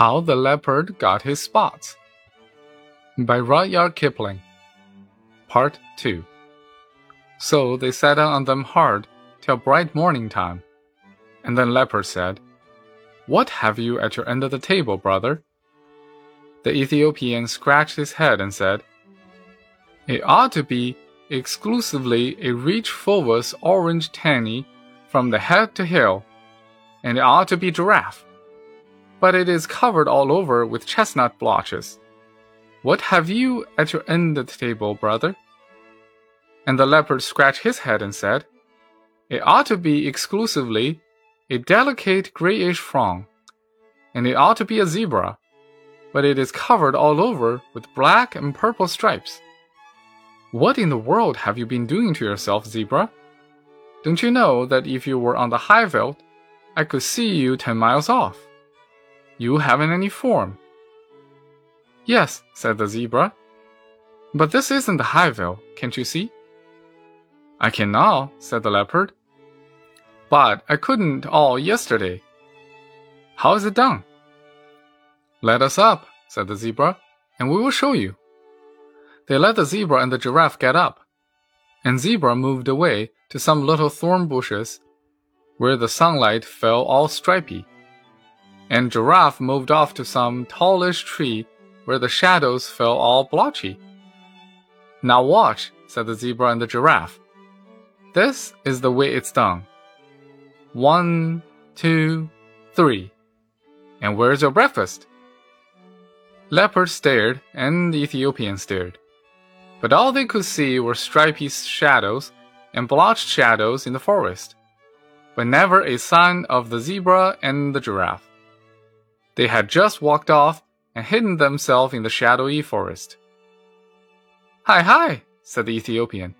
How the Leopard Got His Spots by Rudyard Kipling. Part 2. So they sat on them hard till bright morning time. And then Leopard said, What have you at your end of the table, brother? The Ethiopian scratched his head and said, It ought to be exclusively a rich fulvous orange tanny from the head to heel, and it ought to be giraffe but it is covered all over with chestnut blotches. What have you at your end of the table, brother? And the leopard scratched his head and said, It ought to be exclusively a delicate grayish fawn, and it ought to be a zebra, but it is covered all over with black and purple stripes. What in the world have you been doing to yourself, zebra? Don't you know that if you were on the high veld, I could see you ten miles off? You haven't any form. Yes, said the zebra. But this isn't the high veld, can't you see? I can now, said the leopard. But I couldn't all yesterday. How is it done? Let us up, said the zebra, and we will show you. They let the zebra and the giraffe get up, and zebra moved away to some little thorn bushes where the sunlight fell all stripy and Giraffe moved off to some tallish tree where the shadows fell all blotchy. Now watch, said the zebra and the giraffe. This is the way it's done. One, two, three. And where's your breakfast? Leopard stared, and the Ethiopian stared. But all they could see were stripy shadows and blotched shadows in the forest, but never a sign of the zebra and the giraffe. They had just walked off and hidden themselves in the shadowy forest. Hi, hi, said the Ethiopian.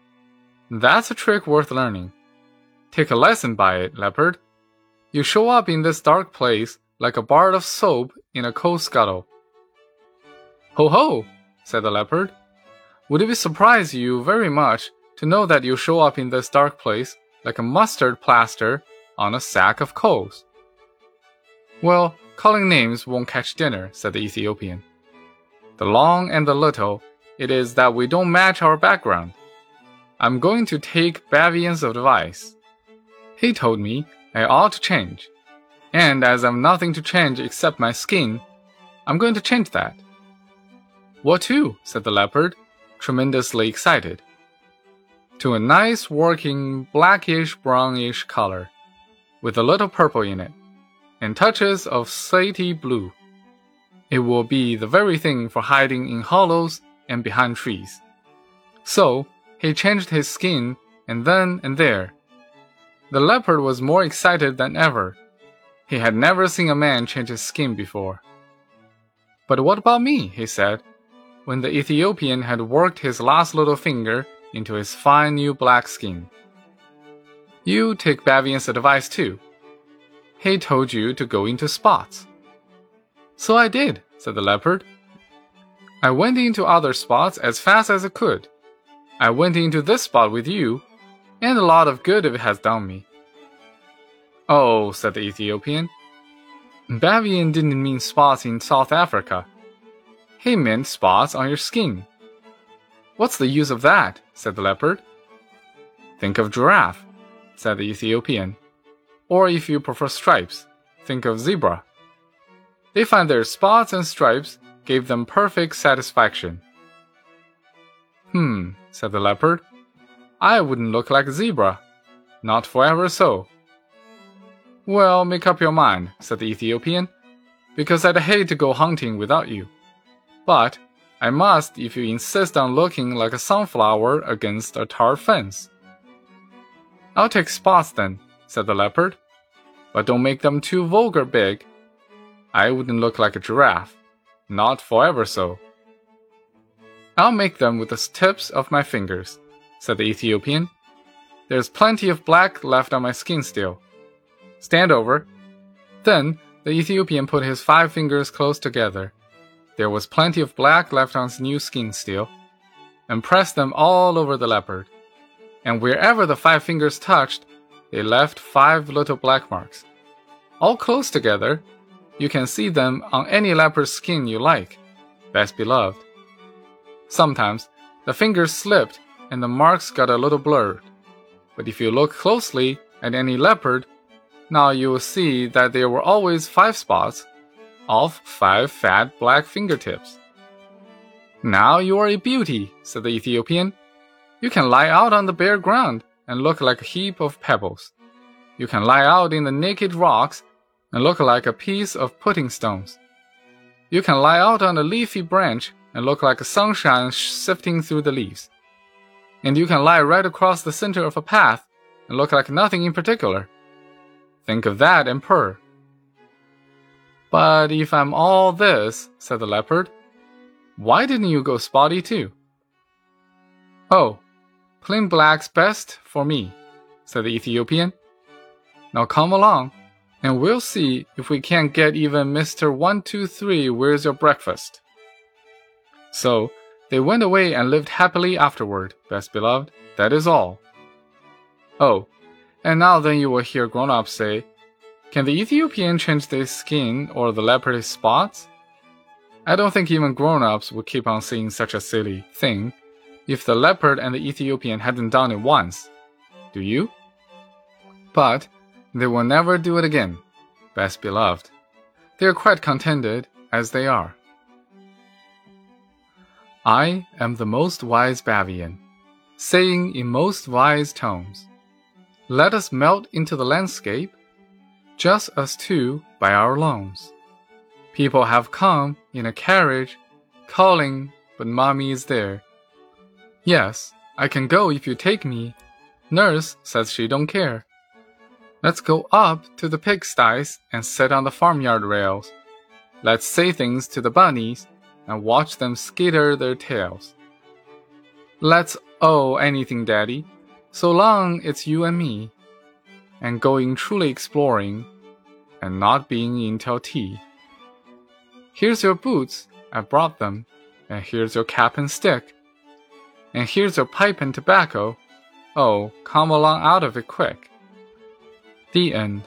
That's a trick worth learning. Take a lesson by it, leopard. You show up in this dark place like a bar of soap in a coal scuttle. Ho ho, said the leopard. Would it surprise you very much to know that you show up in this dark place like a mustard plaster on a sack of coals? Well, Calling names won't catch dinner, said the Ethiopian. The long and the little, it is that we don't match our background. I'm going to take Bavian's advice. He told me I ought to change. And as I've nothing to change except my skin, I'm going to change that. What to? said the leopard, tremendously excited. To a nice working blackish brownish color, with a little purple in it and touches of slaty blue. It will be the very thing for hiding in hollows and behind trees. So he changed his skin, and then and there. The leopard was more excited than ever. He had never seen a man change his skin before. But what about me? he said, when the Ethiopian had worked his last little finger into his fine new black skin. You take Bavian's advice too. He told you to go into spots. So I did, said the leopard. I went into other spots as fast as I could. I went into this spot with you, and a lot of good it has done me. Oh, said the Ethiopian. Bavian didn't mean spots in South Africa. He meant spots on your skin. What's the use of that? said the leopard. Think of giraffe, said the Ethiopian. Or if you prefer stripes, think of zebra. They find their spots and stripes gave them perfect satisfaction. Hmm, said the leopard. I wouldn't look like a zebra. Not forever so. Well, make up your mind, said the Ethiopian, because I'd hate to go hunting without you. But I must if you insist on looking like a sunflower against a tar fence. I'll take spots then, said the leopard. But don't make them too vulgar big. I wouldn't look like a giraffe. Not forever so. I'll make them with the tips of my fingers, said the Ethiopian. There's plenty of black left on my skin still. Stand over. Then the Ethiopian put his five fingers close together. There was plenty of black left on his new skin still, and pressed them all over the leopard. And wherever the five fingers touched, they left five little black marks, all close together, you can see them on any leopard skin you like, best beloved. Sometimes the fingers slipped and the marks got a little blurred. But if you look closely at any leopard, now you will see that there were always five spots of five fat black fingertips. Now you are a beauty, said the Ethiopian. You can lie out on the bare ground and look like a heap of pebbles. You can lie out in the naked rocks and look like a piece of pudding stones. You can lie out on a leafy branch and look like sunshine sifting through the leaves. And you can lie right across the center of a path and look like nothing in particular. Think of that and purr. But if I'm all this, said the leopard, why didn't you go spotty too? Oh, plain black's best for me, said the Ethiopian. Now come along, and we'll see if we can't get even Mr. 123 Where's Your Breakfast? So, they went away and lived happily afterward, best beloved. That is all. Oh, and now then you will hear grown ups say, Can the Ethiopian change their skin or the leopard his spots? I don't think even grown ups would keep on saying such a silly thing if the leopard and the Ethiopian hadn't done it once. Do you? But they will never do it again, best beloved. They are quite contented as they are. I am the most wise Bavian, saying in most wise tones, Let us melt into the landscape, just us two by our lones. People have come in a carriage, calling, but mommy is there. Yes, I can go if you take me. Nurse says she don't care. Let's go up to the pigsties and sit on the farmyard rails. Let's say things to the bunnies and watch them skitter their tails. Let's owe anything, Daddy, so long it's you and me, and going truly exploring, and not being in till tea. Here's your boots, I brought them, and here's your cap and stick, and here's your pipe and tobacco. Oh, come along out of it quick. The end.